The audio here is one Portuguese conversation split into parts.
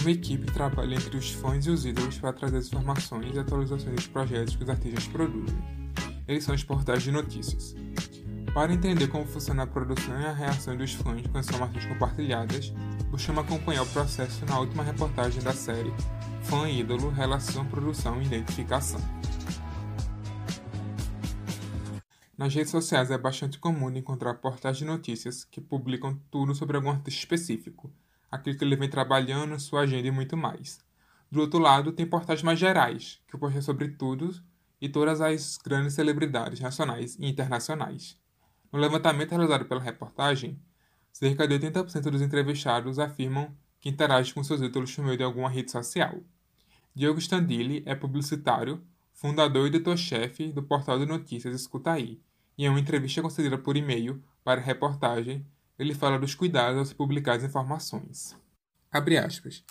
Uma equipe trabalha entre os fãs e os ídolos para trazer as informações e atualizações dos projetos que os artistas produzem. Eles são os portais de notícias. Para entender como funciona a produção e a reação dos fãs com as informações compartilhadas, buscamos acompanhar o processo na última reportagem da série Fã Ídolo Relação, Produção e Identificação. Nas redes sociais é bastante comum encontrar portais de notícias que publicam tudo sobre algum artista específico, aquilo que ele vem trabalhando, sua agenda e muito mais. Do outro lado, tem portais mais gerais, que postam sobre tudo e todas as grandes celebridades nacionais e internacionais. No levantamento realizado pela reportagem, cerca de 80% dos entrevistados afirmam que interagem com seus ídolos por meio de alguma rede social. Diogo Standilli é publicitário, fundador e editor-chefe do portal de notícias Escutaí, e em uma entrevista concedida por e-mail para a reportagem, ele fala dos cuidados ao se publicar as informações. Abre aspas.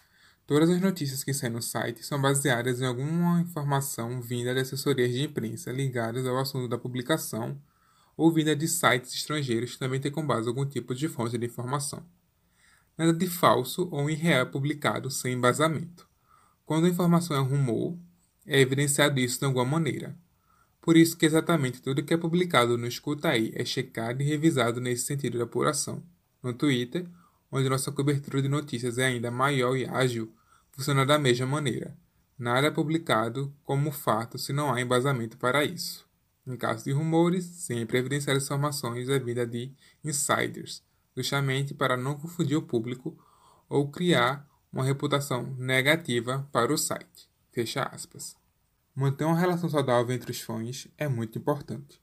Todas as notícias que saem no site são baseadas em alguma informação vinda de assessorias de imprensa ligadas ao assunto da publicação ou vinda de sites estrangeiros que também têm como base algum tipo de fonte de informação. Nada de falso ou irreal é publicado sem embasamento. Quando a informação é rumor, é evidenciado isso de alguma maneira, por isso que exatamente tudo que é publicado no Escuta Aí é checado e revisado nesse sentido de apuração. No Twitter, onde nossa cobertura de notícias é ainda maior e ágil, funciona da mesma maneira. Nada é publicado como fato se não há embasamento para isso. Em caso de rumores, sempre evidenciar informações é vinda de insiders, justamente para não confundir o público ou criar uma reputação negativa para o site. Fecha aspas. Manter uma relação saudável entre os fãs é muito importante.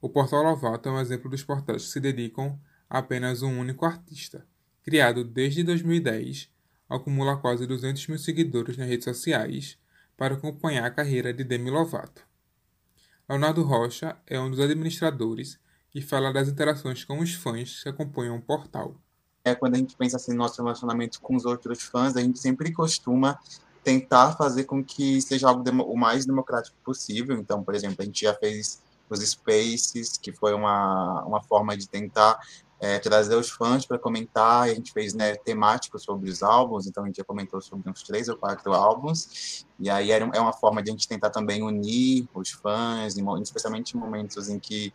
O Portal Lovato é um exemplo dos portais que se dedicam a apenas um único artista. Criado desde 2010, acumula quase 200 mil seguidores nas redes sociais para acompanhar a carreira de Demi Lovato. Leonardo Rocha é um dos administradores e fala das interações com os fãs que acompanham o portal. É, quando a gente pensa assim, no nosso relacionamento com os outros fãs, a gente sempre costuma tentar fazer com que seja algo o mais democrático possível. Então, por exemplo, a gente já fez os Spaces, que foi uma, uma forma de tentar é, trazer os fãs para comentar. A gente fez né, temático sobre os álbuns, então a gente já comentou sobre uns três ou quatro álbuns. E aí era, é uma forma de a gente tentar também unir os fãs, especialmente em momentos em que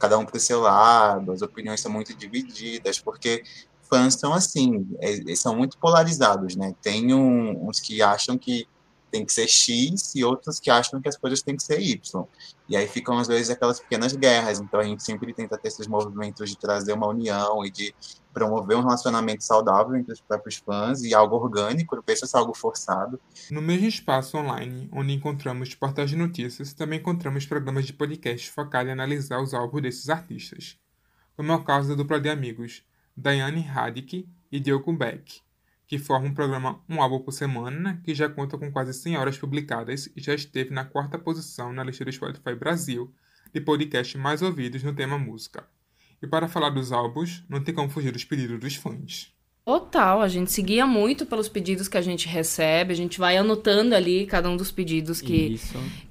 cada um para o seu lado, as opiniões são muito divididas, porque fãs são assim, é, são muito polarizados, né? Tem um, uns que acham que tem que ser X e outros que acham que as coisas têm que ser Y. E aí ficam, às vezes, aquelas pequenas guerras. Então, a gente sempre tenta ter esses movimentos de trazer uma união e de promover um relacionamento saudável entre os próprios fãs e algo orgânico, não pensa ser algo forçado. No mesmo espaço online, onde encontramos portais de notícias, também encontramos programas de podcast focados em analisar os álbuns desses artistas, como é o caso da dupla de amigos, Diane Radick e Diogo Beck, que formam um programa Um Álbum por Semana, que já conta com quase 100 horas publicadas e já esteve na quarta posição na lista do Spotify Brasil de podcasts mais ouvidos no tema música. E para falar dos álbuns, não tem como fugir dos pedidos dos fãs. Total, a gente seguia muito pelos pedidos que a gente recebe, a gente vai anotando ali cada um dos pedidos que,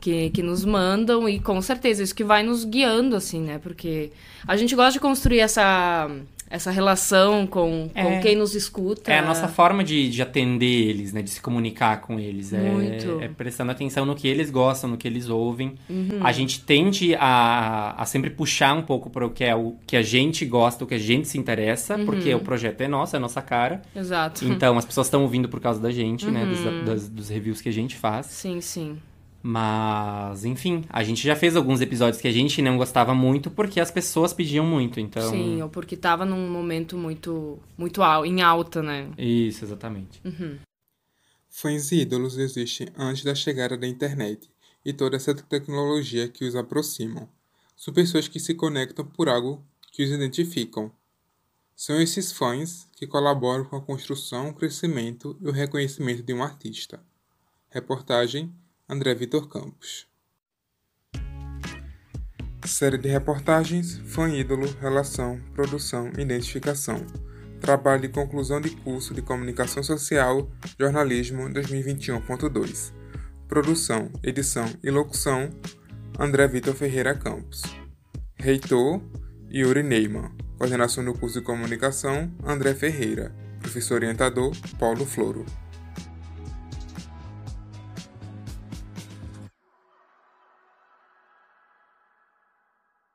que, que, nos mandam, e com certeza isso que vai nos guiando, assim, né? Porque a gente gosta de construir essa essa relação com, com é, quem nos escuta. É a nossa forma de, de atender eles, né? De se comunicar com eles. É, Muito. É, é prestando atenção no que eles gostam, no que eles ouvem. Uhum. A gente tende a, a sempre puxar um pouco para o que é o que a gente gosta, o que a gente se interessa, uhum. porque o projeto é nosso, é a nossa cara. Exato. Então as pessoas estão ouvindo por causa da gente, né? uhum. né? Dos, das, dos reviews que a gente faz. Sim, sim. Mas, enfim, a gente já fez alguns episódios que a gente não gostava muito porque as pessoas pediam muito, então... Sim, ou porque tava num momento muito, muito al em alta, né? Isso, exatamente. Uhum. Fãs e ídolos existem antes da chegada da internet e toda essa tecnologia que os aproximam. São pessoas que se conectam por algo que os identificam. São esses fãs que colaboram com a construção, o crescimento e o reconhecimento de um artista. Reportagem André Vitor Campos. Série de reportagens Fã Ídolo, Relação, Produção e Identificação. Trabalho de conclusão de curso de Comunicação Social, Jornalismo 2021.2. Produção, edição e locução André Vitor Ferreira Campos. Reitor Yuri Neyman. Coordenação do curso de Comunicação André Ferreira. Professor orientador Paulo Floro.